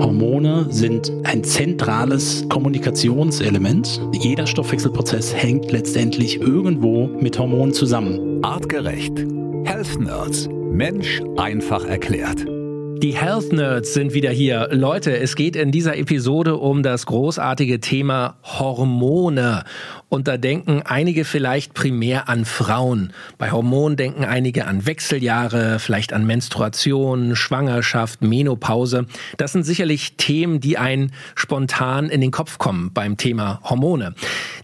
Hormone sind ein zentrales Kommunikationselement. Jeder Stoffwechselprozess hängt letztendlich irgendwo mit Hormonen zusammen. Artgerecht. Health Nerds. Mensch einfach erklärt. Die Health Nerds sind wieder hier. Leute, es geht in dieser Episode um das großartige Thema Hormone. Und da denken einige vielleicht primär an Frauen. Bei Hormonen denken einige an Wechseljahre, vielleicht an Menstruation, Schwangerschaft, Menopause. Das sind sicherlich Themen, die einen spontan in den Kopf kommen beim Thema Hormone.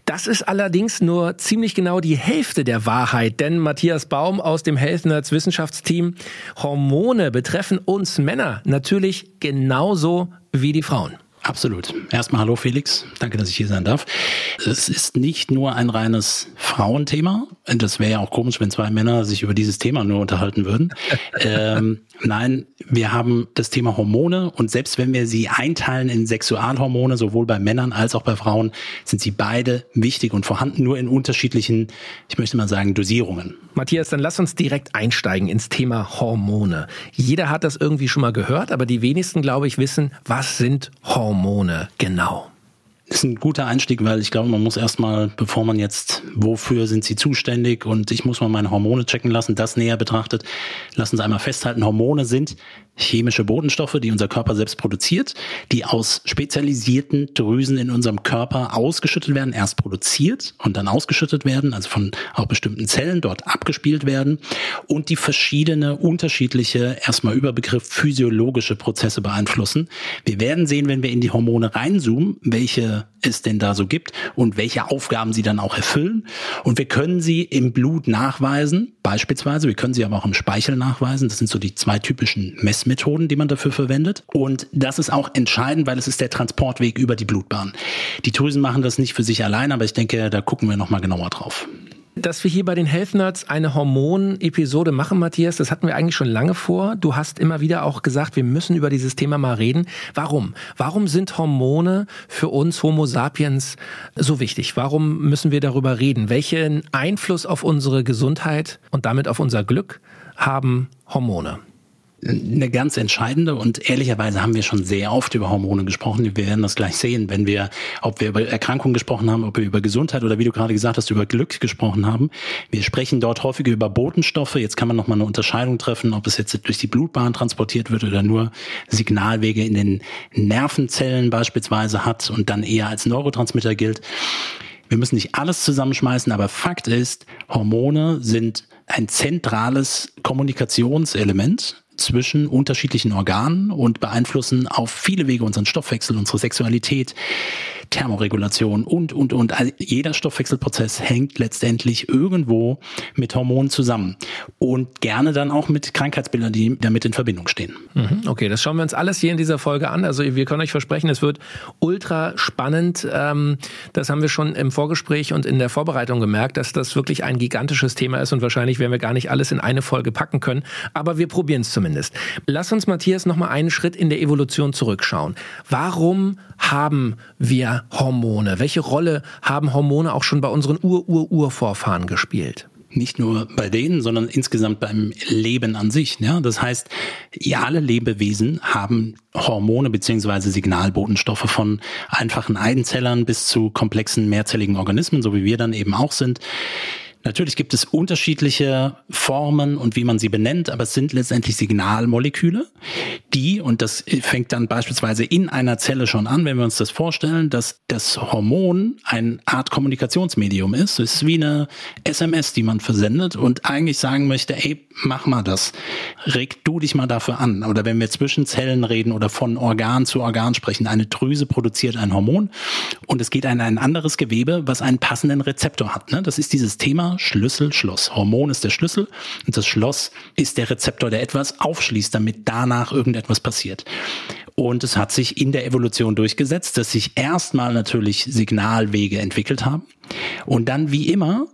Das ist allerdings nur ziemlich genau die Hälfte der Wahrheit, denn Matthias Baum aus dem Health Nerds Wissenschaftsteam, Hormone betreffen uns Männer natürlich genauso wie die Frauen. Absolut. Erstmal hallo Felix, danke, dass ich hier sein darf. Es ist nicht nur ein reines Frauenthema. Das wäre ja auch komisch, wenn zwei Männer sich über dieses Thema nur unterhalten würden. ähm, nein, wir haben das Thema Hormone und selbst wenn wir sie einteilen in Sexualhormone, sowohl bei Männern als auch bei Frauen, sind sie beide wichtig und vorhanden, nur in unterschiedlichen, ich möchte mal sagen, Dosierungen. Matthias, dann lass uns direkt einsteigen ins Thema Hormone. Jeder hat das irgendwie schon mal gehört, aber die wenigsten, glaube ich, wissen, was sind Hormone? Hormone genau? Ist ein guter Einstieg, weil ich glaube, man muss erstmal, bevor man jetzt, wofür sind sie zuständig und ich muss mal meine Hormone checken lassen, das näher betrachtet. Lass uns einmal festhalten, Hormone sind chemische Bodenstoffe, die unser Körper selbst produziert, die aus spezialisierten Drüsen in unserem Körper ausgeschüttet werden, erst produziert und dann ausgeschüttet werden, also von auch bestimmten Zellen dort abgespielt werden und die verschiedene unterschiedliche, erstmal Überbegriff physiologische Prozesse beeinflussen. Wir werden sehen, wenn wir in die Hormone reinzoomen, welche es denn da so gibt und welche Aufgaben sie dann auch erfüllen. Und wir können sie im Blut nachweisen, beispielsweise. Wir können sie aber auch im Speichel nachweisen. Das sind so die zwei typischen Messmethoden, die man dafür verwendet. Und das ist auch entscheidend, weil es ist der Transportweg über die Blutbahn. Die Drüsen machen das nicht für sich allein, aber ich denke, da gucken wir nochmal genauer drauf. Dass wir hier bei den Health Nerds eine Hormon-Episode machen, Matthias, das hatten wir eigentlich schon lange vor. Du hast immer wieder auch gesagt, wir müssen über dieses Thema mal reden. Warum? Warum sind Hormone für uns Homo sapiens so wichtig? Warum müssen wir darüber reden? Welchen Einfluss auf unsere Gesundheit und damit auf unser Glück haben Hormone? Eine ganz entscheidende und ehrlicherweise haben wir schon sehr oft über Hormone gesprochen. Wir werden das gleich sehen, wenn wir, ob wir über Erkrankungen gesprochen haben, ob wir über Gesundheit oder wie du gerade gesagt hast, über Glück gesprochen haben. Wir sprechen dort häufig über Botenstoffe. Jetzt kann man nochmal eine Unterscheidung treffen, ob es jetzt durch die Blutbahn transportiert wird oder nur Signalwege in den Nervenzellen beispielsweise hat und dann eher als Neurotransmitter gilt. Wir müssen nicht alles zusammenschmeißen, aber Fakt ist, Hormone sind ein zentrales Kommunikationselement zwischen unterschiedlichen Organen und beeinflussen auf viele Wege unseren Stoffwechsel, unsere Sexualität, Thermoregulation und, und, und. Also jeder Stoffwechselprozess hängt letztendlich irgendwo mit Hormonen zusammen und gerne dann auch mit Krankheitsbildern, die damit in Verbindung stehen. Mhm, okay, das schauen wir uns alles hier in dieser Folge an. Also wir können euch versprechen, es wird ultra spannend. Ähm, das haben wir schon im Vorgespräch und in der Vorbereitung gemerkt, dass das wirklich ein gigantisches Thema ist und wahrscheinlich werden wir gar nicht alles in eine Folge packen können. Aber wir probieren es zumindest. Lass uns, Matthias, noch mal einen Schritt in der Evolution zurückschauen. Warum haben wir Hormone? Welche Rolle haben Hormone auch schon bei unseren Ur-Ur-Urvorfahren gespielt? nicht nur bei denen, sondern insgesamt beim Leben an sich. Ja? Das heißt, alle Lebewesen haben Hormone beziehungsweise Signalbotenstoffe von einfachen Eizellern bis zu komplexen mehrzelligen Organismen, so wie wir dann eben auch sind. Natürlich gibt es unterschiedliche Formen und wie man sie benennt, aber es sind letztendlich Signalmoleküle, die, und das fängt dann beispielsweise in einer Zelle schon an, wenn wir uns das vorstellen, dass das Hormon eine Art Kommunikationsmedium ist. Es ist wie eine SMS, die man versendet und eigentlich sagen möchte, ey, mach mal das. Reg du dich mal dafür an. Oder wenn wir zwischen Zellen reden oder von Organ zu Organ sprechen, eine Drüse produziert ein Hormon und es geht an ein anderes Gewebe, was einen passenden Rezeptor hat. Ne? Das ist dieses Thema Schlüssel, Schloss. Hormon ist der Schlüssel und das Schloss ist der Rezeptor, der etwas aufschließt, damit danach irgendetwas passiert. Und es hat sich in der Evolution durchgesetzt, dass sich erstmal natürlich Signalwege entwickelt haben und dann wie immer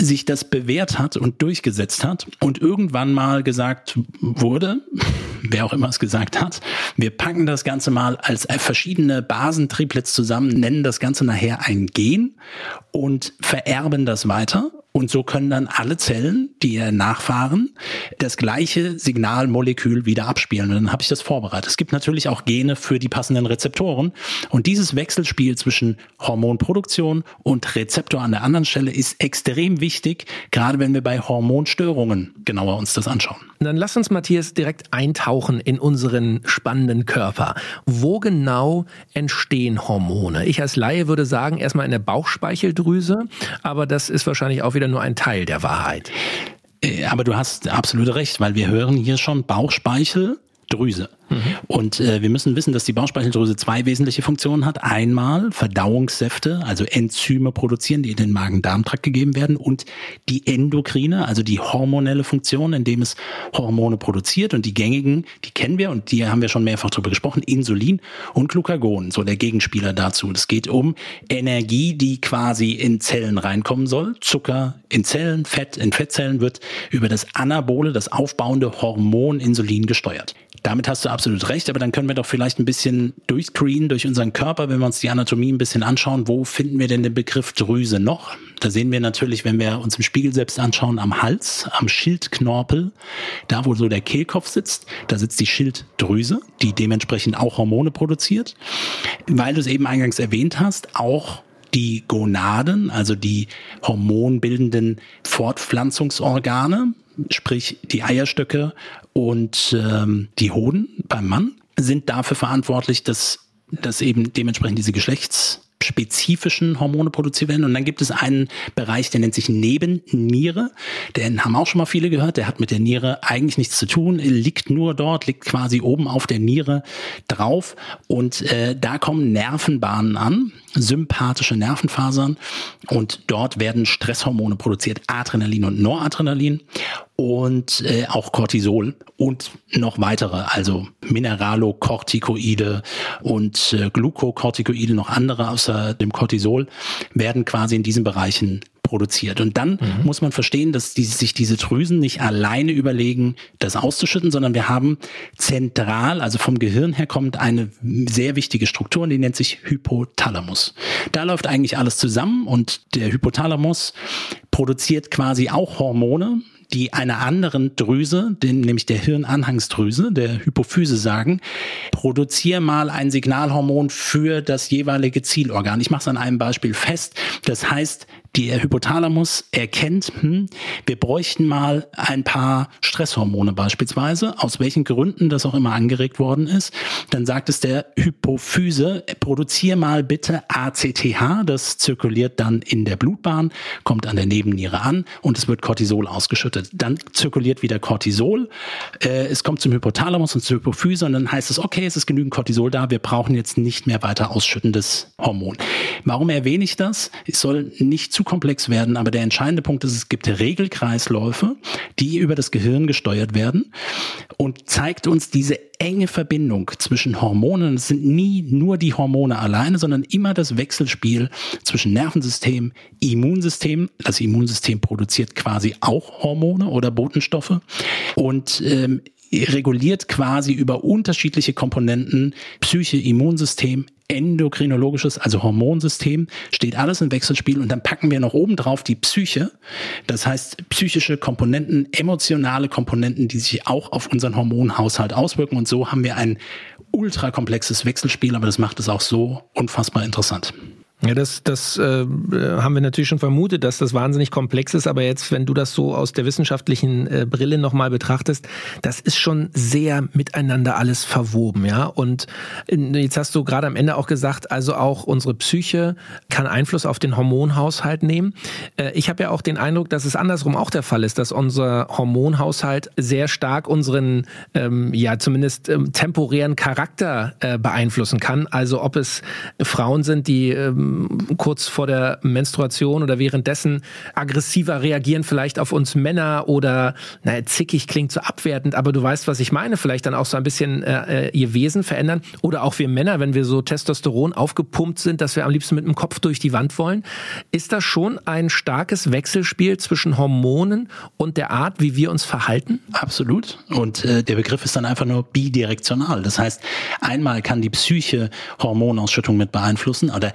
sich das bewährt hat und durchgesetzt hat und irgendwann mal gesagt wurde, wer auch immer es gesagt hat, wir packen das Ganze mal als verschiedene Basentriplets zusammen, nennen das Ganze nachher ein Gen und vererben das weiter Und so können dann alle Zellen, die nachfahren, das gleiche Signalmolekül wieder abspielen. Und dann habe ich das vorbereitet. Es gibt natürlich auch Gene für die passenden Rezeptoren. Und dieses Wechselspiel zwischen Hormonproduktion und Rezeptor an der anderen Stelle ist extrem wichtig, gerade wenn wir bei Hormonstörungen genauer uns das anschauen. Dann lass uns, Matthias, direkt eintauchen in unseren spannenden Körper. Wo genau entstehen Hormone? Ich als Laie würde sagen, erstmal in der Bauchspeicheldrüse, aber das ist wahrscheinlich auch wieder nur ein Teil der Wahrheit. Äh, aber du hast absolut recht, weil wir hören hier schon Bauchspeichel, Drüse. Mhm. Und äh, wir müssen wissen, dass die Bauchspeicheldrüse zwei wesentliche Funktionen hat. Einmal Verdauungssäfte, also Enzyme produzieren, die in den Magen-Darm-Trakt gegeben werden und die endokrine, also die hormonelle Funktion, indem es Hormone produziert und die gängigen, die kennen wir und die haben wir schon mehrfach drüber gesprochen, Insulin und Glucagon, so der Gegenspieler dazu. Es geht um Energie, die quasi in Zellen reinkommen soll. Zucker in Zellen, Fett in Fettzellen wird über das anabole, das aufbauende Hormon Insulin gesteuert. Damit hast du absolut recht, aber dann können wir doch vielleicht ein bisschen durchscreenen durch unseren Körper, wenn wir uns die Anatomie ein bisschen anschauen. Wo finden wir denn den Begriff Drüse noch? Da sehen wir natürlich, wenn wir uns im Spiegel selbst anschauen, am Hals, am Schildknorpel, da wo so der Kehlkopf sitzt, da sitzt die Schilddrüse, die dementsprechend auch Hormone produziert. Weil du es eben eingangs erwähnt hast, auch die Gonaden, also die hormonbildenden Fortpflanzungsorgane, sprich die Eierstöcke und ähm, die Hoden beim Mann, sind dafür verantwortlich, dass, dass eben dementsprechend diese Geschlechts spezifischen Hormone produziert werden. Und dann gibt es einen Bereich, der nennt sich Nebenniere. Den haben auch schon mal viele gehört. Der hat mit der Niere eigentlich nichts zu tun, liegt nur dort, liegt quasi oben auf der Niere drauf. Und äh, da kommen Nervenbahnen an, sympathische Nervenfasern. Und dort werden Stresshormone produziert, Adrenalin und Noradrenalin und äh, auch Cortisol und noch weitere, also Mineralokortikoide und äh, Glukokortikoide, noch andere außer dem Cortisol, werden quasi in diesen Bereichen produziert. Und dann mhm. muss man verstehen, dass die, sich diese Drüsen nicht alleine überlegen, das auszuschütten, sondern wir haben zentral, also vom Gehirn her kommt eine sehr wichtige Struktur und die nennt sich Hypothalamus. Da läuft eigentlich alles zusammen und der Hypothalamus produziert quasi auch Hormone, die einer anderen Drüse, den, nämlich der Hirnanhangsdrüse, der Hypophyse sagen, produziere mal ein Signalhormon für das jeweilige Zielorgan. Ich mache es an einem Beispiel fest. Das heißt, der Hypothalamus erkennt, hm, wir bräuchten mal ein paar Stresshormone beispielsweise, aus welchen Gründen das auch immer angeregt worden ist. Dann sagt es der Hypophyse, produziere mal bitte ACTH, das zirkuliert dann in der Blutbahn, kommt an der Nebenniere an und es wird Cortisol ausgeschüttet. Dann zirkuliert wieder Cortisol, äh, es kommt zum Hypothalamus und zur Hypophyse und dann heißt es, okay, es ist genügend Cortisol da, wir brauchen jetzt nicht mehr weiter ausschüttendes Hormon. Warum erwähne ich das? Es soll nicht zu zu komplex werden, aber der entscheidende Punkt ist, es gibt Regelkreisläufe, die über das Gehirn gesteuert werden und zeigt uns diese enge Verbindung zwischen Hormonen. Es sind nie nur die Hormone alleine, sondern immer das Wechselspiel zwischen Nervensystem, Immunsystem. Das Immunsystem produziert quasi auch Hormone oder Botenstoffe und ähm, reguliert quasi über unterschiedliche Komponenten Psyche, Immunsystem, endokrinologisches, also Hormonsystem, steht alles im Wechselspiel und dann packen wir noch oben drauf die Psyche. Das heißt, psychische Komponenten, emotionale Komponenten, die sich auch auf unseren Hormonhaushalt auswirken und so haben wir ein ultra komplexes Wechselspiel, aber das macht es auch so unfassbar interessant. Ja, das, das äh, haben wir natürlich schon vermutet, dass das wahnsinnig komplex ist, aber jetzt, wenn du das so aus der wissenschaftlichen äh, Brille nochmal betrachtest, das ist schon sehr miteinander alles verwoben, ja. Und äh, jetzt hast du gerade am Ende auch gesagt, also auch unsere Psyche kann Einfluss auf den Hormonhaushalt nehmen. Äh, ich habe ja auch den Eindruck, dass es andersrum auch der Fall ist, dass unser Hormonhaushalt sehr stark unseren, ähm, ja, zumindest ähm, temporären Charakter äh, beeinflussen kann. Also ob es Frauen sind, die ähm, kurz vor der Menstruation oder währenddessen aggressiver reagieren vielleicht auf uns Männer oder naja, zickig klingt so abwertend, aber du weißt, was ich meine, vielleicht dann auch so ein bisschen äh, äh, ihr Wesen verändern oder auch wir Männer, wenn wir so Testosteron aufgepumpt sind, dass wir am liebsten mit dem Kopf durch die Wand wollen, ist das schon ein starkes Wechselspiel zwischen Hormonen und der Art, wie wir uns verhalten? Absolut. Und äh, der Begriff ist dann einfach nur bidirektional. Das heißt, einmal kann die Psyche Hormonausschüttung mit beeinflussen oder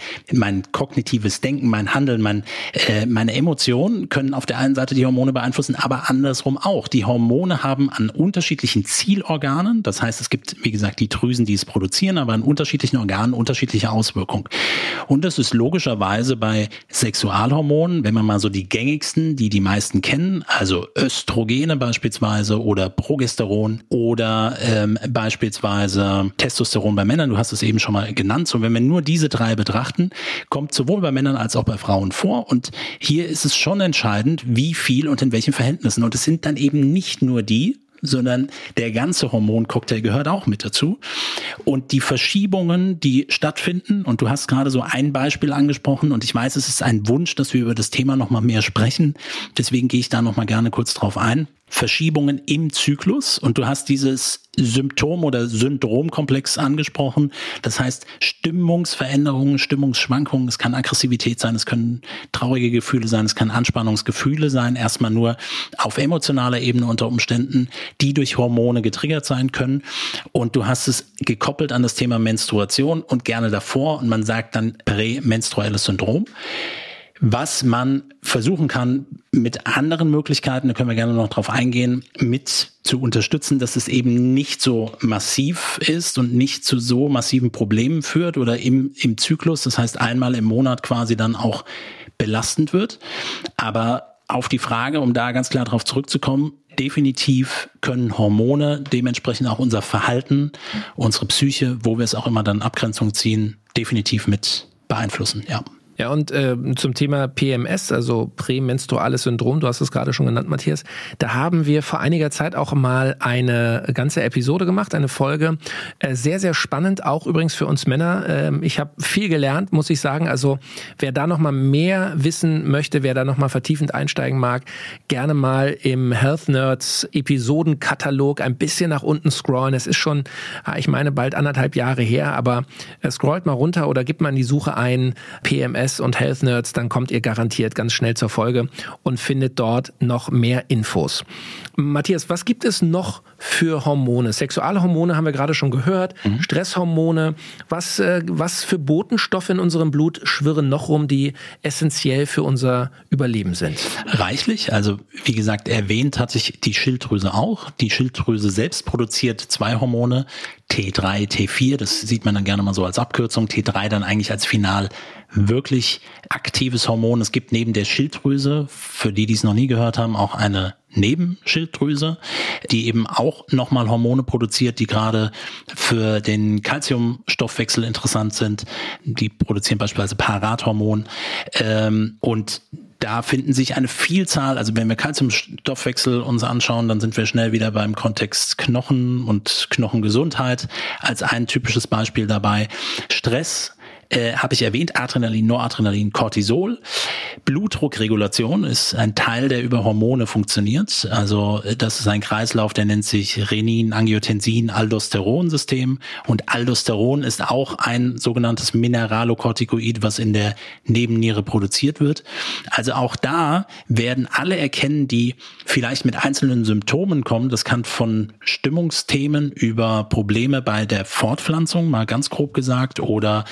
mein kognitives Denken, mein Handeln, mein, äh, meine Emotionen können auf der einen Seite die Hormone beeinflussen, aber andersrum auch. Die Hormone haben an unterschiedlichen Zielorganen, das heißt, es gibt, wie gesagt, die Drüsen, die es produzieren, aber an unterschiedlichen Organen unterschiedliche Auswirkungen. Und das ist logischerweise bei Sexualhormonen, wenn man mal so die gängigsten, die die meisten kennen, also Östrogene beispielsweise oder Progesteron oder ähm, beispielsweise Testosteron bei Männern, du hast es eben schon mal genannt. So, wenn wir nur diese drei betrachten, kommt sowohl bei Männern als auch bei Frauen vor. Und hier ist es schon entscheidend, wie viel und in welchen Verhältnissen. Und es sind dann eben nicht nur die, sondern der ganze Hormoncocktail gehört auch mit dazu. Und die Verschiebungen, die stattfinden, und du hast gerade so ein Beispiel angesprochen, und ich weiß, es ist ein Wunsch, dass wir über das Thema nochmal mehr sprechen. Deswegen gehe ich da nochmal gerne kurz drauf ein. Verschiebungen im Zyklus und du hast dieses Symptom oder Syndromkomplex angesprochen. Das heißt Stimmungsveränderungen, Stimmungsschwankungen. Es kann Aggressivität sein, es können traurige Gefühle sein, es kann Anspannungsgefühle sein. Erstmal nur auf emotionaler Ebene unter Umständen, die durch Hormone getriggert sein können. Und du hast es gekoppelt an das Thema Menstruation und gerne davor und man sagt dann prämenstruelles Syndrom was man versuchen kann, mit anderen Möglichkeiten, da können wir gerne noch drauf eingehen, mit zu unterstützen, dass es eben nicht so massiv ist und nicht zu so massiven Problemen führt oder im, im Zyklus, das heißt einmal im Monat quasi dann auch belastend wird. Aber auf die Frage, um da ganz klar drauf zurückzukommen, definitiv können Hormone dementsprechend auch unser Verhalten, unsere Psyche, wo wir es auch immer dann Abgrenzung ziehen, definitiv mit beeinflussen, ja. Ja, und äh, zum Thema PMS, also prämenstruales Syndrom, du hast es gerade schon genannt, Matthias, da haben wir vor einiger Zeit auch mal eine ganze Episode gemacht, eine Folge. Äh, sehr, sehr spannend, auch übrigens für uns Männer. Äh, ich habe viel gelernt, muss ich sagen. Also wer da noch mal mehr wissen möchte, wer da noch mal vertiefend einsteigen mag, gerne mal im Health Nerds Episodenkatalog ein bisschen nach unten scrollen. Es ist schon, ah, ich meine, bald anderthalb Jahre her, aber äh, scrollt mal runter oder gibt mal in die Suche ein PMS Fitness und Health Nerds, dann kommt ihr garantiert ganz schnell zur Folge und findet dort noch mehr Infos. Matthias, was gibt es noch für Hormone? Sexualhormone haben wir gerade schon gehört, mhm. Stresshormone. Was, äh, was für Botenstoffe in unserem Blut schwirren noch rum, die essentiell für unser Überleben sind? Reichlich. Also wie gesagt, erwähnt hat sich die Schilddrüse auch. Die Schilddrüse selbst produziert zwei Hormone, T3, T4. Das sieht man dann gerne mal so als Abkürzung. T3 dann eigentlich als final wirklich aktives Hormon. Es gibt neben der Schilddrüse, für die, die es noch nie gehört haben, auch eine Nebenschilddrüse, die eben auch nochmal Hormone produziert, die gerade für den Calciumstoffwechsel interessant sind. Die produzieren beispielsweise Parathormon. Ähm, und da finden sich eine Vielzahl, also wenn wir Calciumstoffwechsel uns anschauen, dann sind wir schnell wieder beim Kontext Knochen und Knochengesundheit als ein typisches Beispiel dabei. Stress äh, habe ich erwähnt, Adrenalin, Noradrenalin, Cortisol. Blutdruckregulation ist ein Teil, der über Hormone funktioniert. Also äh, das ist ein Kreislauf, der nennt sich Renin, Angiotensin, Aldosteron-System. Und Aldosteron ist auch ein sogenanntes Mineralokortikoid, was in der Nebenniere produziert wird. Also auch da werden alle erkennen, die vielleicht mit einzelnen Symptomen kommen. Das kann von Stimmungsthemen über Probleme bei der Fortpflanzung, mal ganz grob gesagt, oder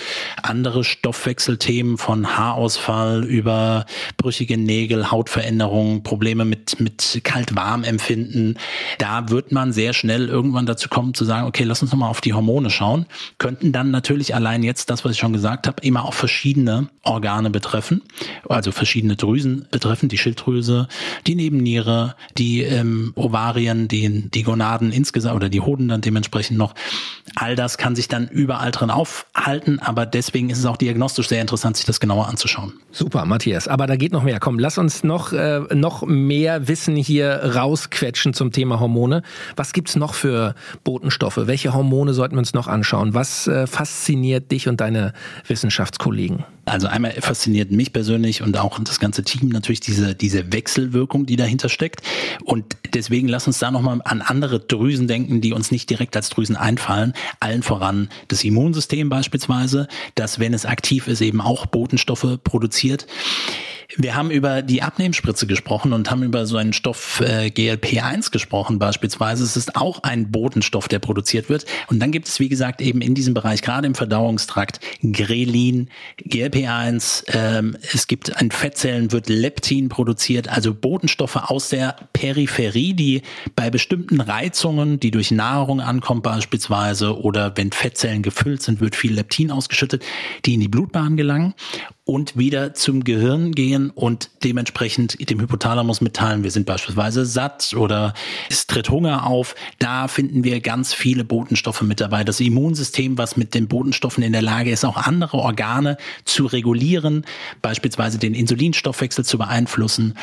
andere Stoffwechselthemen von Haarausfall über brüchige Nägel, Hautveränderungen, Probleme mit, mit Kalt-Warm-Empfinden. Da wird man sehr schnell irgendwann dazu kommen zu sagen, okay, lass uns nochmal auf die Hormone schauen. Könnten dann natürlich allein jetzt das, was ich schon gesagt habe, immer auch verschiedene Organe betreffen, also verschiedene Drüsen betreffen, die Schilddrüse, die Nebenniere, die ähm, Ovarien, die, die Gonaden insgesamt oder die Hoden dann dementsprechend noch. All das kann sich dann überall drin aufhalten, aber deswegen deswegen ist es auch diagnostisch sehr interessant, sich das genauer anzuschauen. Super, Matthias. Aber da geht noch mehr. Komm, lass uns noch, äh, noch mehr Wissen hier rausquetschen zum Thema Hormone. Was gibt's noch für Botenstoffe? Welche Hormone sollten wir uns noch anschauen? Was äh, fasziniert dich und deine Wissenschaftskollegen? Also einmal fasziniert mich persönlich und auch das ganze Team natürlich diese, diese Wechselwirkung, die dahinter steckt. Und deswegen lass uns da nochmal an andere Drüsen denken, die uns nicht direkt als Drüsen einfallen. Allen voran das Immunsystem beispielsweise, das, wenn es aktiv ist, eben auch Botenstoffe produziert. Wir haben über die Abnehmspritze gesprochen und haben über so einen Stoff äh, GLP-1 gesprochen beispielsweise. Es ist auch ein Botenstoff, der produziert wird. Und dann gibt es, wie gesagt, eben in diesem Bereich, gerade im Verdauungstrakt, Grelin, GLP-1. Ähm, es gibt an Fettzellen, wird Leptin produziert, also Botenstoffe aus der Peripherie, die bei bestimmten Reizungen, die durch Nahrung ankommen beispielsweise, oder wenn Fettzellen gefüllt sind, wird viel Leptin ausgeschüttet, die in die Blutbahn gelangen und wieder zum Gehirn gehen und dementsprechend dem Hypothalamus mitteilen, wir sind beispielsweise satt oder es tritt Hunger auf. Da finden wir ganz viele Botenstoffe mit dabei. Das Immunsystem, was mit den Botenstoffen in der Lage ist, auch andere Organe zu regulieren, beispielsweise den Insulinstoffwechsel zu beeinflussen,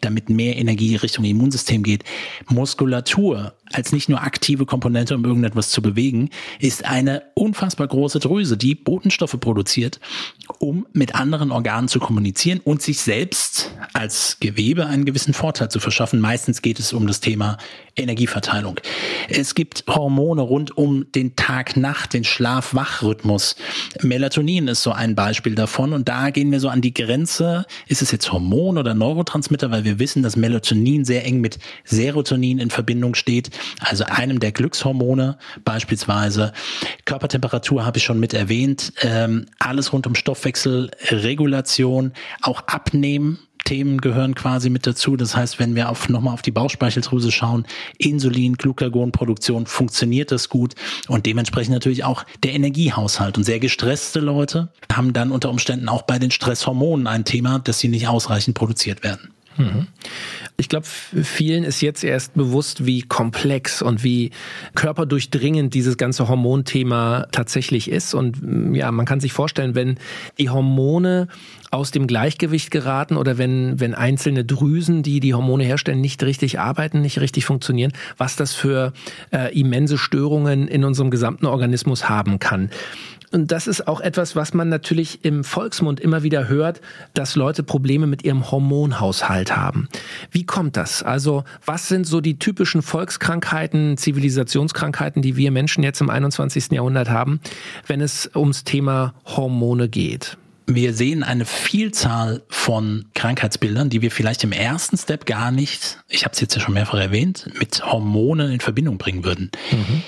damit mehr Energie Richtung Immunsystem geht. Muskulatur als nicht nur aktive Komponente, um irgendetwas zu bewegen, ist eine unfassbar große Drüse, die Botenstoffe produziert, um mit anderen anderen Organen zu kommunizieren und sich selbst als Gewebe einen gewissen Vorteil zu verschaffen. Meistens geht es um das Thema Energieverteilung. Es gibt Hormone rund um den Tag-Nacht, den Schlaf-Wach-Rhythmus. Melatonin ist so ein Beispiel davon und da gehen wir so an die Grenze. Ist es jetzt Hormon oder Neurotransmitter, weil wir wissen, dass Melatonin sehr eng mit Serotonin in Verbindung steht, also einem der Glückshormone beispielsweise. Körpertemperatur habe ich schon mit erwähnt. Ähm, alles rund um Stoffwechsel, Regulation, auch Abnehmen. Themen gehören quasi mit dazu. Das heißt, wenn wir auf, nochmal auf die Bauchspeicheldrüse schauen, Insulin, Glucagonproduktion, funktioniert das gut und dementsprechend natürlich auch der Energiehaushalt. Und sehr gestresste Leute haben dann unter Umständen auch bei den Stresshormonen ein Thema, dass sie nicht ausreichend produziert werden. Ich glaube, vielen ist jetzt erst bewusst, wie komplex und wie körperdurchdringend dieses ganze Hormonthema tatsächlich ist. Und mm, ja, man kann sich vorstellen, wenn die Hormone aus dem Gleichgewicht geraten oder wenn, wenn einzelne Drüsen, die die Hormone herstellen, nicht richtig arbeiten, nicht richtig funktionieren, was das für äh, immense Störungen in unserem gesamten Organismus haben kann. Und das ist auch etwas, was man natürlich im Volksmund immer wieder hört, dass Leute Probleme mit ihrem Hormonhaushalt haben. Wie kommt das? Also was sind so die typischen Volkskrankheiten, Zivilisationskrankheiten, die wir Menschen jetzt im 21. Jahrhundert haben, wenn es ums Thema Hormone geht? Wir sehen eine Vielzahl von Krankheitsbildern, die wir vielleicht im ersten Step gar nicht, ich habe es jetzt ja schon mehrfach erwähnt, mit Hormonen in Verbindung bringen würden. Mhm.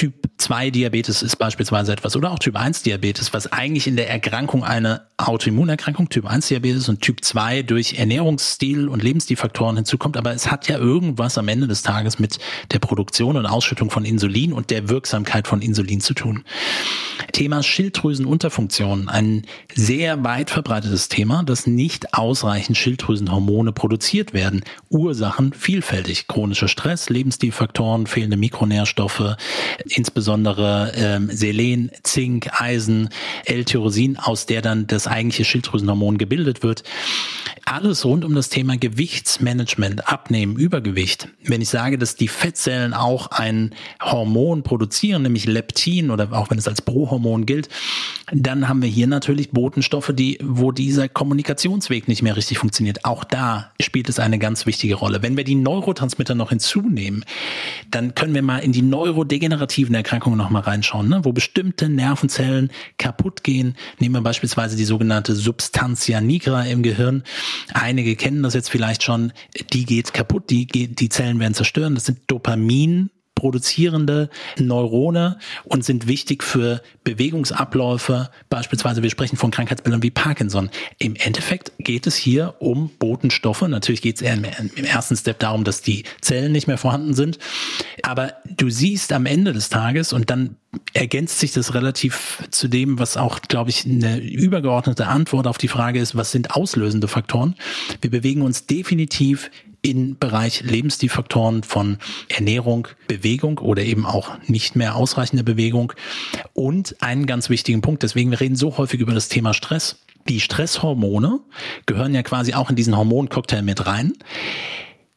Typ 2 Diabetes ist beispielsweise etwas oder auch Typ 1 Diabetes, was eigentlich in der Erkrankung eine Autoimmunerkrankung Typ 1 Diabetes und Typ 2 durch Ernährungsstil und Lebensstilfaktoren hinzukommt, aber es hat ja irgendwas am Ende des Tages mit der Produktion und Ausschüttung von Insulin und der Wirksamkeit von Insulin zu tun. Thema Schilddrüsenunterfunktion, ein sehr weit verbreitetes Thema, dass nicht ausreichend Schilddrüsenhormone produziert werden. Ursachen vielfältig, chronischer Stress, Lebensstilfaktoren, fehlende Mikronährstoffe, insbesondere ähm, Selen, Zink, Eisen, L-Tyrosin, aus der dann das eigentliche Schilddrüsenhormon gebildet wird. Alles rund um das Thema Gewichtsmanagement, Abnehmen, Übergewicht. Wenn ich sage, dass die Fettzellen auch ein Hormon produzieren, nämlich Leptin oder auch wenn es als Prohormon gilt, dann haben wir hier natürlich Botenstoffe, die, wo dieser Kommunikationsweg nicht mehr richtig funktioniert. Auch da spielt es eine ganz wichtige Rolle. Wenn wir die Neurotransmitter noch hinzunehmen, dann können wir mal in die neurodegenerativen Erkrankungen noch mal reinschauen, ne? wo bestimmte Nervenzellen kaputt gehen. Nehmen wir beispielsweise die sogenannte Substantia nigra im Gehirn. Einige kennen das jetzt vielleicht schon. Die geht kaputt, die, die Zellen werden zerstören. Das sind Dopamin produzierende Neurone und sind wichtig für Bewegungsabläufe. Beispielsweise, wir sprechen von Krankheitsbildern wie Parkinson. Im Endeffekt geht es hier um Botenstoffe. Natürlich geht es im ersten Step darum, dass die Zellen nicht mehr vorhanden sind. Aber du siehst am Ende des Tages und dann ergänzt sich das relativ zu dem, was auch, glaube ich, eine übergeordnete Antwort auf die Frage ist, was sind auslösende Faktoren? Wir bewegen uns definitiv in Bereich Lebensstilfaktoren von Ernährung, Bewegung oder eben auch nicht mehr ausreichende Bewegung. Und einen ganz wichtigen Punkt, deswegen wir reden so häufig über das Thema Stress. Die Stresshormone gehören ja quasi auch in diesen Hormoncocktail mit rein.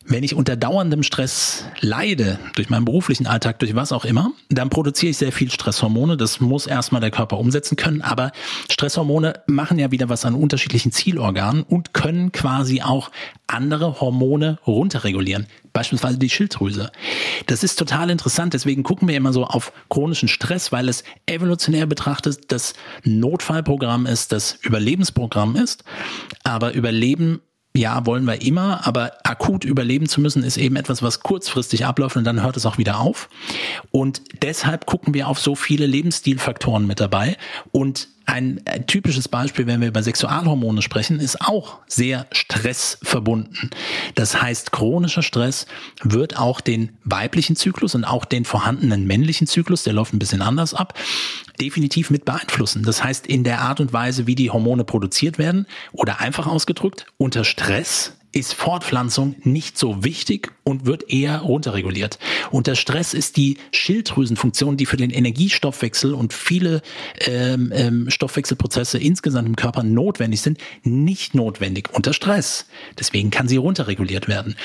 Wenn ich unter dauerndem Stress leide, durch meinen beruflichen Alltag, durch was auch immer, dann produziere ich sehr viel Stresshormone. Das muss erstmal der Körper umsetzen können. Aber Stresshormone machen ja wieder was an unterschiedlichen Zielorganen und können quasi auch andere Hormone runterregulieren. Beispielsweise die Schilddrüse. Das ist total interessant. Deswegen gucken wir immer so auf chronischen Stress, weil es evolutionär betrachtet das Notfallprogramm ist, das Überlebensprogramm ist. Aber Überleben ja, wollen wir immer, aber akut überleben zu müssen, ist eben etwas, was kurzfristig abläuft und dann hört es auch wieder auf. Und deshalb gucken wir auf so viele Lebensstilfaktoren mit dabei. Und ein typisches Beispiel, wenn wir über Sexualhormone sprechen, ist auch sehr stressverbunden. Das heißt, chronischer Stress wird auch den weiblichen Zyklus und auch den vorhandenen männlichen Zyklus, der läuft ein bisschen anders ab, definitiv mit beeinflussen. Das heißt, in der Art und Weise, wie die Hormone produziert werden oder einfach ausgedrückt, unter Stress ist Fortpflanzung nicht so wichtig und wird eher runterreguliert. Unter Stress ist die Schilddrüsenfunktion, die für den Energiestoffwechsel und viele ähm, ähm, Stoffwechselprozesse insgesamt im Körper notwendig sind, nicht notwendig unter Stress. Deswegen kann sie runterreguliert werden.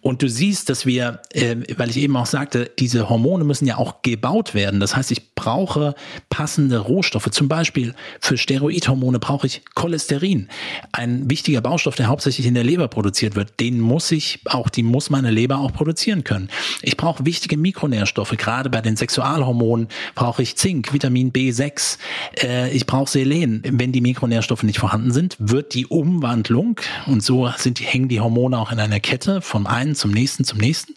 Und du siehst, dass wir, äh, weil ich eben auch sagte, diese Hormone müssen ja auch gebaut werden. Das heißt, ich brauche passende Rohstoffe. Zum Beispiel für Steroidhormone brauche ich Cholesterin, ein wichtiger Baustoff, der hauptsächlich in der Leber produziert produziert wird, den muss ich auch, die muss meine Leber auch produzieren können. Ich brauche wichtige Mikronährstoffe, gerade bei den Sexualhormonen brauche ich Zink, Vitamin B6, äh, ich brauche Selen. Wenn die Mikronährstoffe nicht vorhanden sind, wird die Umwandlung, und so sind hängen die Hormone auch in einer Kette vom einen zum nächsten zum nächsten,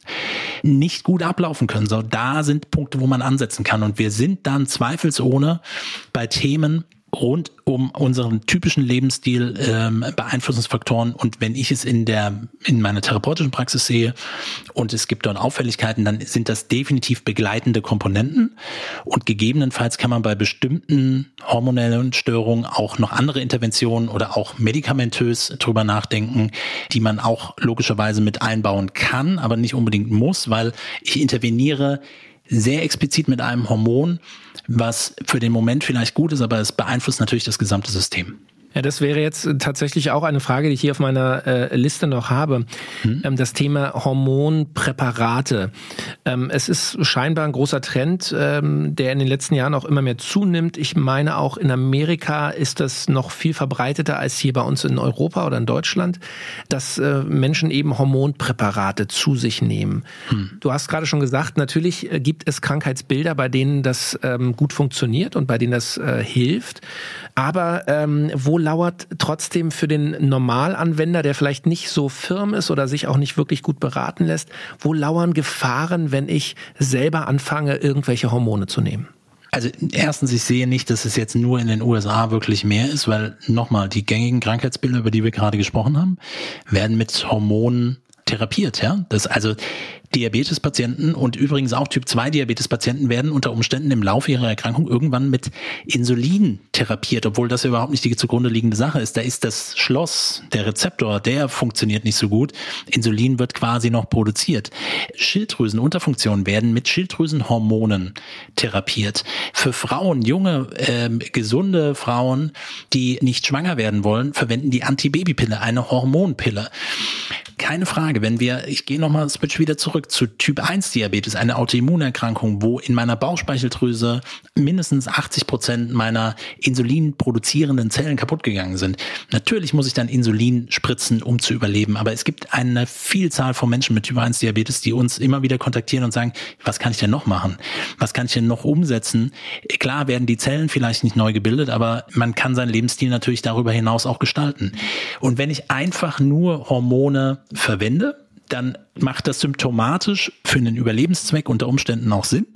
nicht gut ablaufen können. So, da sind Punkte, wo man ansetzen kann. Und wir sind dann zweifelsohne bei Themen, rund um unseren typischen Lebensstil ähm, Beeinflussungsfaktoren und wenn ich es in der in meiner therapeutischen Praxis sehe und es gibt dort Auffälligkeiten, dann sind das definitiv begleitende Komponenten und gegebenenfalls kann man bei bestimmten hormonellen Störungen auch noch andere Interventionen oder auch medikamentös drüber nachdenken, die man auch logischerweise mit einbauen kann, aber nicht unbedingt muss, weil ich interveniere sehr explizit mit einem Hormon, was für den Moment vielleicht gut ist, aber es beeinflusst natürlich das gesamte System. Ja, das wäre jetzt tatsächlich auch eine Frage, die ich hier auf meiner äh, Liste noch habe. Hm. Ähm, das Thema Hormonpräparate. Ähm, es ist scheinbar ein großer Trend, ähm, der in den letzten Jahren auch immer mehr zunimmt. Ich meine, auch in Amerika ist das noch viel verbreiteter als hier bei uns in Europa oder in Deutschland, dass äh, Menschen eben Hormonpräparate zu sich nehmen. Hm. Du hast gerade schon gesagt, natürlich äh, gibt es Krankheitsbilder, bei denen das ähm, gut funktioniert und bei denen das äh, hilft. Aber ähm, wo lauert trotzdem für den Normalanwender, der vielleicht nicht so firm ist oder sich auch nicht wirklich gut beraten lässt, wo lauern Gefahren, wenn ich selber anfange, irgendwelche Hormone zu nehmen? Also erstens, ich sehe nicht, dass es jetzt nur in den USA wirklich mehr ist, weil nochmal, die gängigen Krankheitsbilder, über die wir gerade gesprochen haben, werden mit Hormonen therapiert, ja. Das also Diabetespatienten und übrigens auch Typ 2 Diabetespatienten werden unter Umständen im Laufe ihrer Erkrankung irgendwann mit Insulin therapiert, obwohl das ja überhaupt nicht die zugrunde liegende Sache ist. Da ist das Schloss, der Rezeptor, der funktioniert nicht so gut. Insulin wird quasi noch produziert. Schilddrüsenunterfunktionen werden mit Schilddrüsenhormonen therapiert. Für Frauen, junge, äh, gesunde Frauen, die nicht schwanger werden wollen, verwenden die Antibabypille, eine Hormonpille keine Frage, wenn wir, ich gehe nochmal, switch wieder zurück zu Typ 1 Diabetes, eine Autoimmunerkrankung, wo in meiner Bauchspeicheldrüse mindestens 80 Prozent meiner Insulin produzierenden Zellen kaputt gegangen sind. Natürlich muss ich dann Insulin spritzen, um zu überleben, aber es gibt eine Vielzahl von Menschen mit Typ 1 Diabetes, die uns immer wieder kontaktieren und sagen, was kann ich denn noch machen? Was kann ich denn noch umsetzen? Klar werden die Zellen vielleicht nicht neu gebildet, aber man kann seinen Lebensstil natürlich darüber hinaus auch gestalten. Und wenn ich einfach nur Hormone verwende, dann macht das symptomatisch für einen Überlebenszweck unter Umständen auch Sinn.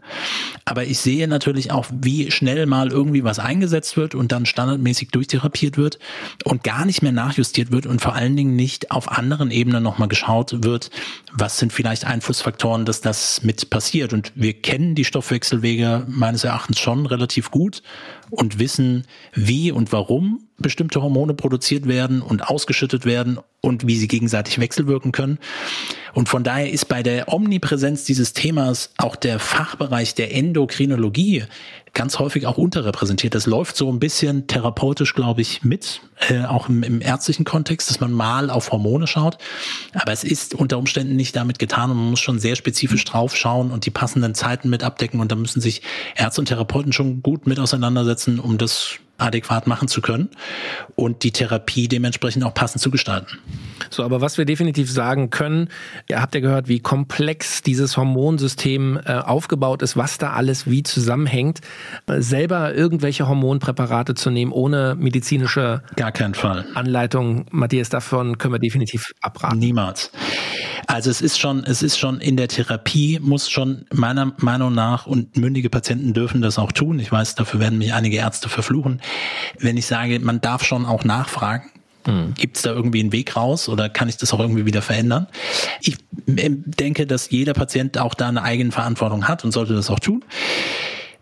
Aber ich sehe natürlich auch, wie schnell mal irgendwie was eingesetzt wird und dann standardmäßig durchtherapiert wird und gar nicht mehr nachjustiert wird und vor allen Dingen nicht auf anderen Ebenen nochmal geschaut wird, was sind vielleicht Einflussfaktoren, dass das mit passiert. Und wir kennen die Stoffwechselwege meines Erachtens schon relativ gut und wissen, wie und warum bestimmte Hormone produziert werden und ausgeschüttet werden und wie sie gegenseitig wechselwirken können. Und von daher ist bei der Omnipräsenz dieses Themas auch der Fachbereich der Endokrinologie ganz häufig auch unterrepräsentiert. Das läuft so ein bisschen therapeutisch, glaube ich, mit, äh, auch im, im ärztlichen Kontext, dass man mal auf Hormone schaut. Aber es ist unter Umständen nicht damit getan und man muss schon sehr spezifisch drauf schauen und die passenden Zeiten mit abdecken. Und da müssen sich Ärzte und Therapeuten schon gut mit auseinandersetzen, um das adäquat machen zu können und die Therapie dementsprechend auch passend zu gestalten. So, aber was wir definitiv sagen können, ihr habt ja gehört, wie komplex dieses Hormonsystem äh, aufgebaut ist, was da alles wie zusammenhängt. Äh, selber irgendwelche Hormonpräparate zu nehmen ohne medizinische Gar keinen Fall. Anleitung, Matthias, davon können wir definitiv abraten. Niemals. Also es ist schon, es ist schon in der Therapie muss schon meiner Meinung nach und mündige Patienten dürfen das auch tun. Ich weiß, dafür werden mich einige Ärzte verfluchen. Wenn ich sage, man darf schon auch nachfragen, hm. Gibt es da irgendwie einen Weg raus oder kann ich das auch irgendwie wieder verändern? Ich äh, denke, dass jeder Patient auch da eine eigene Verantwortung hat und sollte das auch tun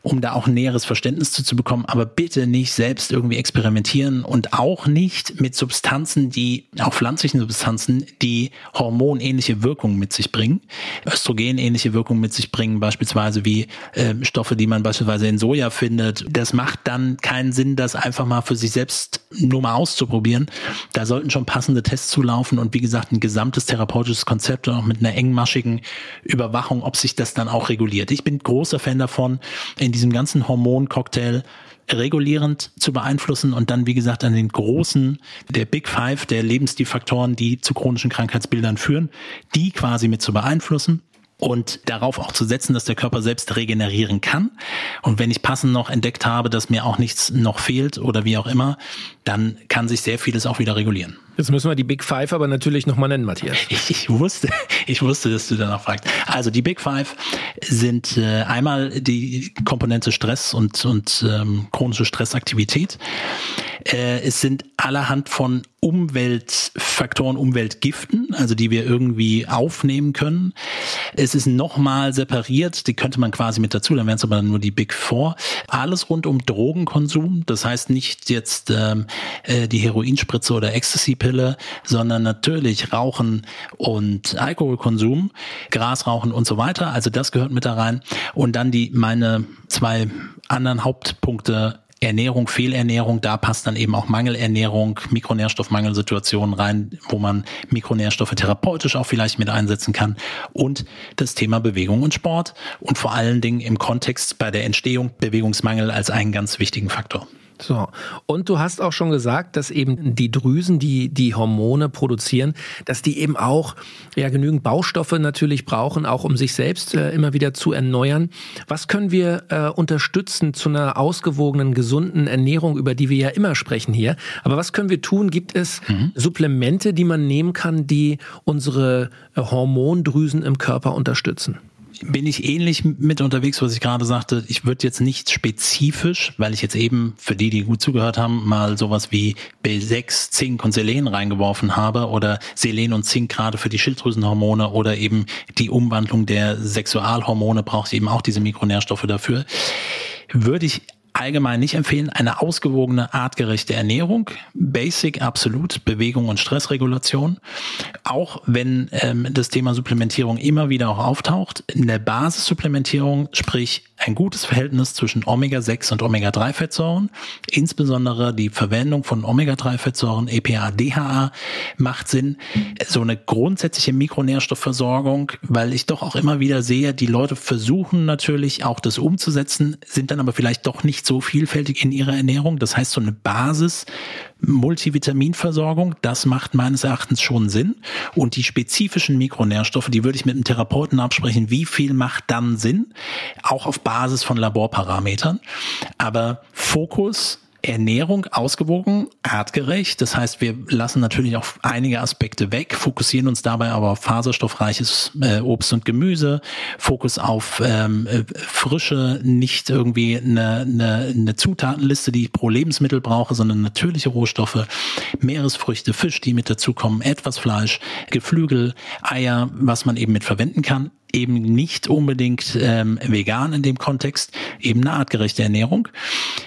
um da auch ein näheres Verständnis zu, zu bekommen, aber bitte nicht selbst irgendwie experimentieren und auch nicht mit Substanzen, die, auch pflanzlichen Substanzen, die hormonähnliche Wirkungen mit sich bringen, östrogenähnliche Wirkungen mit sich bringen, beispielsweise wie äh, Stoffe, die man beispielsweise in Soja findet. Das macht dann keinen Sinn, das einfach mal für sich selbst nur mal auszuprobieren. Da sollten schon passende Tests zulaufen und wie gesagt, ein gesamtes therapeutisches Konzept und auch mit einer engmaschigen Überwachung, ob sich das dann auch reguliert. Ich bin großer Fan davon, diesem ganzen Hormoncocktail regulierend zu beeinflussen und dann, wie gesagt, an den großen, der Big Five, der Lebensstilfaktoren, die zu chronischen Krankheitsbildern führen, die quasi mit zu beeinflussen und darauf auch zu setzen, dass der Körper selbst regenerieren kann. Und wenn ich passend noch entdeckt habe, dass mir auch nichts noch fehlt oder wie auch immer, dann kann sich sehr vieles auch wieder regulieren. Jetzt müssen wir die Big Five aber natürlich nochmal nennen, Matthias. Ich, ich, wusste, ich wusste, dass du danach fragst. Also die Big Five sind äh, einmal die Komponente Stress und, und ähm, chronische Stressaktivität. Äh, es sind allerhand von Umweltfaktoren, Umweltgiften, also die wir irgendwie aufnehmen können. Es ist nochmal separiert, die könnte man quasi mit dazu, dann wären es aber nur die Big Four. Alles rund um Drogenkonsum, das heißt nicht jetzt ähm, äh, die Heroinspritze oder Ecstasy-Pille, sondern natürlich Rauchen und Alkoholkonsum, Grasrauchen und so weiter. Also das gehört mit da rein. Und dann die meine zwei anderen Hauptpunkte Ernährung, Fehlernährung, da passt dann eben auch Mangelernährung, Mikronährstoffmangelsituationen rein, wo man Mikronährstoffe therapeutisch auch vielleicht mit einsetzen kann und das Thema Bewegung und Sport und vor allen Dingen im Kontext bei der Entstehung Bewegungsmangel als einen ganz wichtigen Faktor. So. Und du hast auch schon gesagt, dass eben die Drüsen, die die Hormone produzieren, dass die eben auch ja genügend Baustoffe natürlich brauchen, auch um sich selbst äh, immer wieder zu erneuern. Was können wir äh, unterstützen zu einer ausgewogenen, gesunden Ernährung, über die wir ja immer sprechen hier? Aber was können wir tun? Gibt es mhm. Supplemente, die man nehmen kann, die unsere äh, Hormondrüsen im Körper unterstützen? Bin ich ähnlich mit unterwegs, was ich gerade sagte. Ich würde jetzt nicht spezifisch, weil ich jetzt eben für die, die gut zugehört haben, mal sowas wie B6, Zink und Selen reingeworfen habe oder Selen und Zink gerade für die Schilddrüsenhormone oder eben die Umwandlung der Sexualhormone braucht eben auch diese Mikronährstoffe dafür. Würde ich allgemein nicht empfehlen. Eine ausgewogene, artgerechte Ernährung, Basic, absolut, Bewegung und Stressregulation. Auch wenn ähm, das Thema Supplementierung immer wieder auch auftaucht. In der Basissupplementierung, sprich ein gutes Verhältnis zwischen Omega-6 und Omega-3-Fettsäuren. Insbesondere die Verwendung von Omega-3-Fettsäuren, EPA, DHA, macht Sinn. So eine grundsätzliche Mikronährstoffversorgung, weil ich doch auch immer wieder sehe, die Leute versuchen natürlich auch das umzusetzen, sind dann aber vielleicht doch nicht so vielfältig in ihrer Ernährung. Das heißt, so eine Basis Multivitaminversorgung, das macht meines Erachtens schon Sinn. Und die spezifischen Mikronährstoffe, die würde ich mit einem Therapeuten absprechen, wie viel macht dann Sinn, auch auf Basis von Laborparametern. Aber Fokus Ernährung ausgewogen, artgerecht. Das heißt, wir lassen natürlich auch einige Aspekte weg, fokussieren uns dabei aber auf faserstoffreiches äh, Obst und Gemüse, Fokus auf ähm, äh, frische, nicht irgendwie eine, eine, eine Zutatenliste, die ich pro Lebensmittel brauche, sondern natürliche Rohstoffe, Meeresfrüchte, Fisch, die mit dazukommen, etwas Fleisch, Geflügel, Eier, was man eben mit verwenden kann eben nicht unbedingt ähm, vegan in dem Kontext, eben eine artgerechte Ernährung.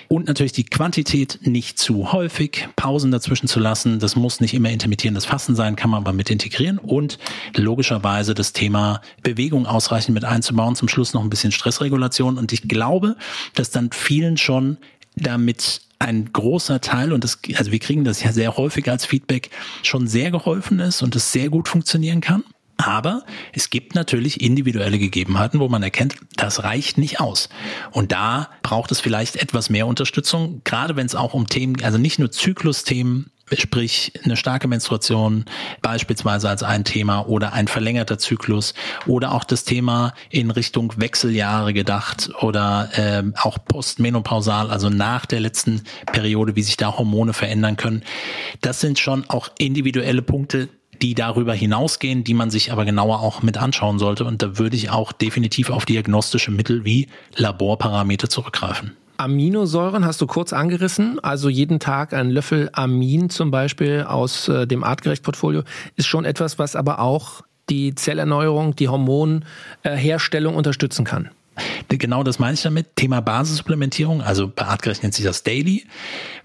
Und natürlich die Quantität nicht zu häufig, Pausen dazwischen zu lassen. Das muss nicht immer intermittierendes Fasten sein, kann man aber mit integrieren. Und logischerweise das Thema Bewegung ausreichend mit einzubauen. Zum Schluss noch ein bisschen Stressregulation. Und ich glaube, dass dann vielen schon damit ein großer Teil, und das, also wir kriegen das ja sehr häufig als Feedback, schon sehr geholfen ist und es sehr gut funktionieren kann. Aber es gibt natürlich individuelle Gegebenheiten, wo man erkennt, das reicht nicht aus. Und da braucht es vielleicht etwas mehr Unterstützung, gerade wenn es auch um Themen, also nicht nur Zyklusthemen sprich eine starke Menstruation beispielsweise als ein Thema oder ein verlängerter Zyklus oder auch das Thema in Richtung Wechseljahre gedacht oder äh, auch postmenopausal, also nach der letzten Periode, wie sich da Hormone verändern können. Das sind schon auch individuelle Punkte, die darüber hinausgehen, die man sich aber genauer auch mit anschauen sollte. Und da würde ich auch definitiv auf diagnostische Mittel wie Laborparameter zurückgreifen. Aminosäuren hast du kurz angerissen, also jeden Tag ein Löffel Amin zum Beispiel aus äh, dem Artgerecht-Portfolio ist schon etwas, was aber auch die Zellerneuerung, die Hormonherstellung unterstützen kann. Genau das meine ich damit. Thema Basissupplementierung, also bei Artgerecht nennt sich das Daily,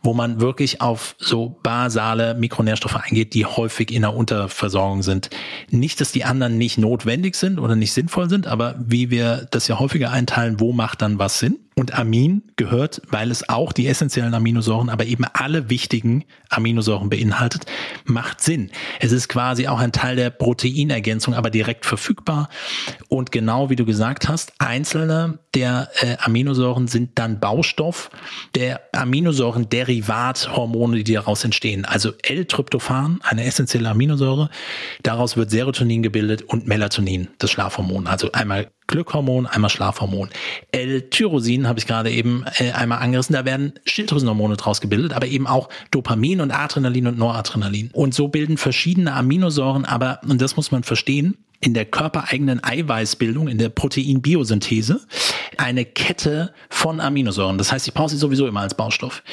wo man wirklich auf so basale Mikronährstoffe eingeht, die häufig in der Unterversorgung sind. Nicht, dass die anderen nicht notwendig sind oder nicht sinnvoll sind, aber wie wir das ja häufiger einteilen, wo macht dann was Sinn? Und Amin gehört, weil es auch die essentiellen Aminosäuren, aber eben alle wichtigen Aminosäuren beinhaltet, macht Sinn. Es ist quasi auch ein Teil der Proteinergänzung, aber direkt verfügbar. Und genau wie du gesagt hast, einzelne der äh, Aminosäuren sind dann Baustoff der Aminosäuren-Derivathormone, die daraus entstehen. Also L-Tryptophan, eine essentielle Aminosäure. Daraus wird Serotonin gebildet und Melatonin, das Schlafhormon. Also einmal Glückhormon, einmal Schlafhormon. L-Tyrosin habe ich gerade eben äh, einmal angerissen. Da werden Schilddrüsenhormone draus gebildet, aber eben auch Dopamin und Adrenalin und Noradrenalin. Und so bilden verschiedene Aminosäuren, aber, und das muss man verstehen, in der körpereigenen Eiweißbildung, in der Proteinbiosynthese, eine Kette von Aminosäuren. Das heißt, ich brauche sie sowieso immer als Baustoff.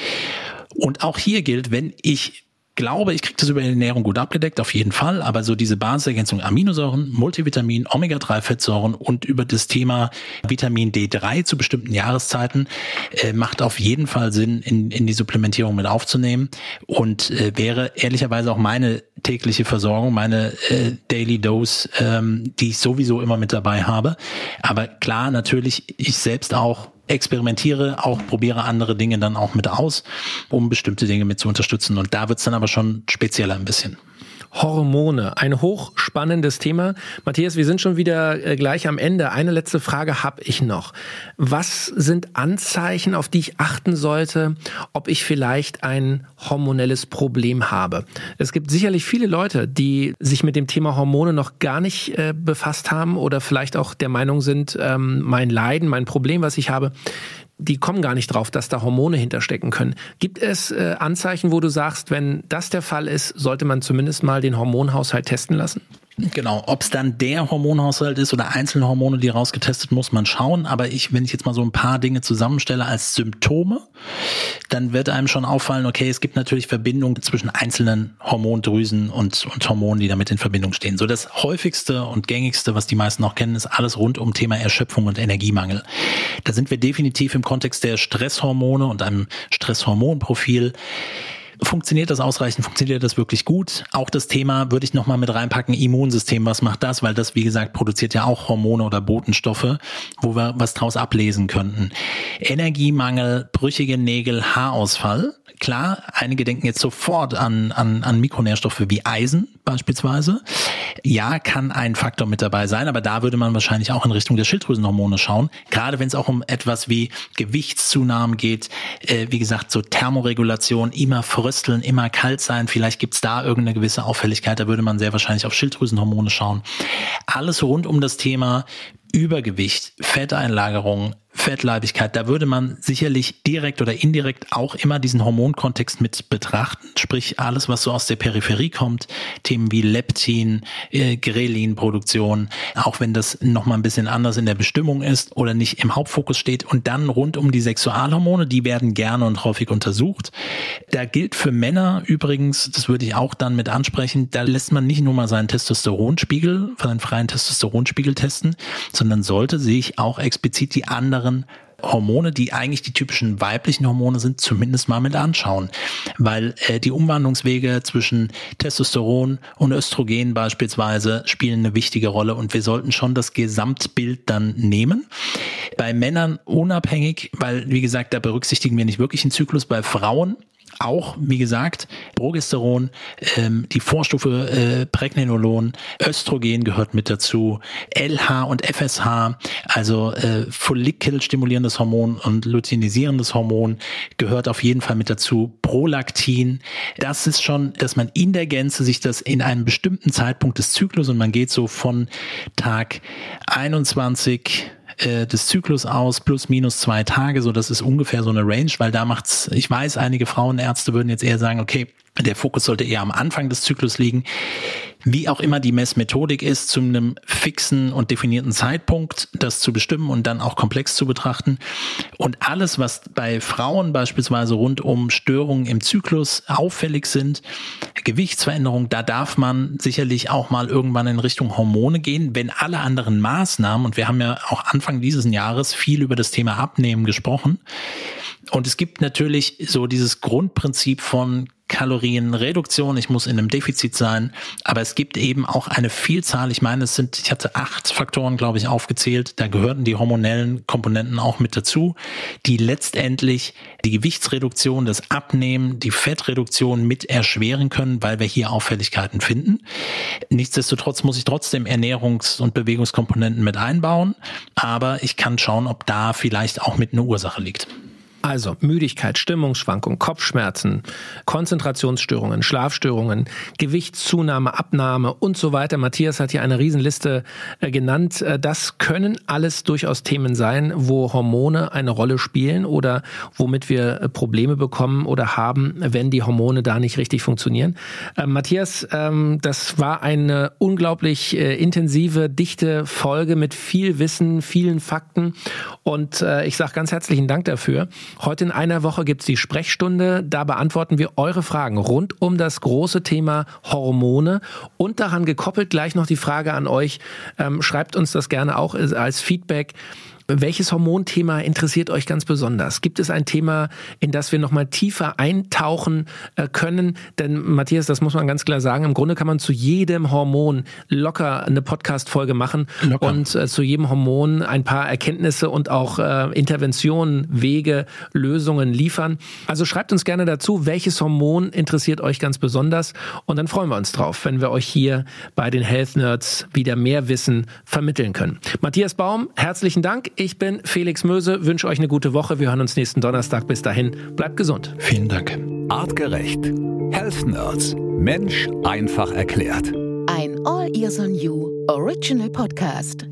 Und auch hier gilt, wenn ich glaube, ich kriege das über die Ernährung gut abgedeckt, auf jeden Fall, aber so diese Basisergänzung Aminosäuren, Multivitamin, Omega-3-Fettsäuren und über das Thema Vitamin D3 zu bestimmten Jahreszeiten äh, macht auf jeden Fall Sinn, in, in die Supplementierung mit aufzunehmen und äh, wäre ehrlicherweise auch meine tägliche Versorgung, meine äh, Daily Dose, ähm, die ich sowieso immer mit dabei habe. Aber klar, natürlich, ich selbst auch experimentiere, auch probiere andere Dinge dann auch mit aus, um bestimmte Dinge mit zu unterstützen. Und da wird's dann aber schon spezieller ein bisschen. Hormone, ein hochspannendes Thema. Matthias, wir sind schon wieder äh, gleich am Ende. Eine letzte Frage habe ich noch. Was sind Anzeichen, auf die ich achten sollte, ob ich vielleicht ein hormonelles Problem habe? Es gibt sicherlich viele Leute, die sich mit dem Thema Hormone noch gar nicht äh, befasst haben oder vielleicht auch der Meinung sind, ähm, mein Leiden, mein Problem, was ich habe, die kommen gar nicht drauf, dass da Hormone hinterstecken können. Gibt es äh, Anzeichen, wo du sagst, wenn das der Fall ist, sollte man zumindest mal den Hormonhaushalt testen lassen? Genau, ob es dann der Hormonhaushalt ist oder einzelne Hormone, die rausgetestet, muss man schauen. Aber ich, wenn ich jetzt mal so ein paar Dinge zusammenstelle als Symptome, dann wird einem schon auffallen, okay, es gibt natürlich Verbindungen zwischen einzelnen Hormondrüsen und, und Hormonen, die damit in Verbindung stehen. So das häufigste und gängigste, was die meisten auch kennen, ist alles rund um Thema Erschöpfung und Energiemangel. Da sind wir definitiv im Kontext der Stresshormone und einem Stresshormonprofil funktioniert das ausreichend? Funktioniert das wirklich gut? Auch das Thema würde ich nochmal mit reinpacken, Immunsystem, was macht das? Weil das, wie gesagt, produziert ja auch Hormone oder Botenstoffe, wo wir was draus ablesen könnten. Energiemangel, brüchige Nägel, Haarausfall. Klar, einige denken jetzt sofort an, an, an Mikronährstoffe wie Eisen beispielsweise. Ja, kann ein Faktor mit dabei sein, aber da würde man wahrscheinlich auch in Richtung der Schilddrüsenhormone schauen. Gerade wenn es auch um etwas wie Gewichtszunahmen geht, äh, wie gesagt, so Thermoregulation, immer frösteln, immer kalt sein, vielleicht gibt's da irgendeine gewisse Auffälligkeit, da würde man sehr wahrscheinlich auf Schilddrüsenhormone schauen. Alles rund um das Thema Übergewicht, Fetteinlagerung, Fettleibigkeit, da würde man sicherlich direkt oder indirekt auch immer diesen Hormonkontext mit betrachten, sprich alles, was so aus der Peripherie kommt, Themen wie Leptin, äh, Grelin-Produktion, auch wenn das nochmal ein bisschen anders in der Bestimmung ist oder nicht im Hauptfokus steht. Und dann rund um die Sexualhormone, die werden gerne und häufig untersucht. Da gilt für Männer übrigens, das würde ich auch dann mit ansprechen, da lässt man nicht nur mal seinen Testosteronspiegel, seinen freien Testosteronspiegel testen, sondern sollte sich auch explizit die anderen Hormone, die eigentlich die typischen weiblichen Hormone sind, zumindest mal mit anschauen. Weil äh, die Umwandlungswege zwischen Testosteron und Östrogen beispielsweise spielen eine wichtige Rolle und wir sollten schon das Gesamtbild dann nehmen. Bei Männern unabhängig, weil wie gesagt, da berücksichtigen wir nicht wirklich einen Zyklus. Bei Frauen auch, wie gesagt, Progesteron, ähm, die Vorstufe äh, Pregnenolon, Östrogen gehört mit dazu, LH und FSH, also äh, Follikelstimulierendes Hormon und luteinisierendes Hormon gehört auf jeden Fall mit dazu, Prolaktin. Das ist schon, dass man in der Gänze sich das in einem bestimmten Zeitpunkt des Zyklus und man geht so von Tag 21 äh, des Zyklus aus, plus minus zwei Tage, so das ist ungefähr so eine Range, weil da macht's, ich weiß, einige Frauenärzte würden jetzt eher sagen, okay, der Fokus sollte eher am Anfang des Zyklus liegen. Wie auch immer die Messmethodik ist, zu einem fixen und definierten Zeitpunkt das zu bestimmen und dann auch komplex zu betrachten. Und alles, was bei Frauen beispielsweise rund um Störungen im Zyklus auffällig sind, Gewichtsveränderungen, da darf man sicherlich auch mal irgendwann in Richtung Hormone gehen, wenn alle anderen Maßnahmen, und wir haben ja auch Anfang dieses Jahres viel über das Thema Abnehmen gesprochen, und es gibt natürlich so dieses Grundprinzip von Kalorienreduktion, ich muss in einem Defizit sein, aber es gibt eben auch eine Vielzahl, ich meine, es sind, ich hatte acht Faktoren, glaube ich, aufgezählt, da gehörten die hormonellen Komponenten auch mit dazu, die letztendlich die Gewichtsreduktion, das Abnehmen, die Fettreduktion mit erschweren können, weil wir hier Auffälligkeiten finden. Nichtsdestotrotz muss ich trotzdem Ernährungs- und Bewegungskomponenten mit einbauen, aber ich kann schauen, ob da vielleicht auch mit einer Ursache liegt. Also Müdigkeit, Stimmungsschwankung, Kopfschmerzen, Konzentrationsstörungen, Schlafstörungen, Gewichtszunahme, Abnahme und so weiter. Matthias hat hier eine Riesenliste äh, genannt. Äh, das können alles durchaus Themen sein, wo Hormone eine Rolle spielen oder womit wir äh, Probleme bekommen oder haben, wenn die Hormone da nicht richtig funktionieren. Matthias, ähm, das war eine unglaublich intensive, dichte Folge mit viel Wissen, vielen Fakten und ich sage ganz herzlichen Dank dafür. Heute in einer Woche gibt's die Sprechstunde. Da beantworten wir eure Fragen rund um das große Thema Hormone und daran gekoppelt gleich noch die Frage an euch. Ähm, schreibt uns das gerne auch als Feedback. Welches Hormonthema interessiert euch ganz besonders? Gibt es ein Thema, in das wir nochmal tiefer eintauchen äh, können? Denn Matthias, das muss man ganz klar sagen, im Grunde kann man zu jedem Hormon locker eine Podcast-Folge machen locker. und äh, zu jedem Hormon ein paar Erkenntnisse und auch äh, Interventionen, Wege, Lösungen liefern. Also schreibt uns gerne dazu, welches Hormon interessiert euch ganz besonders und dann freuen wir uns drauf, wenn wir euch hier bei den Health Nerds wieder mehr Wissen vermitteln können. Matthias Baum, herzlichen Dank. Ich bin Felix Möse, wünsche euch eine gute Woche. Wir hören uns nächsten Donnerstag. Bis dahin, bleibt gesund. Vielen Dank. Artgerecht. Health Nerds. Mensch einfach erklärt. Ein All Ears on You Original Podcast.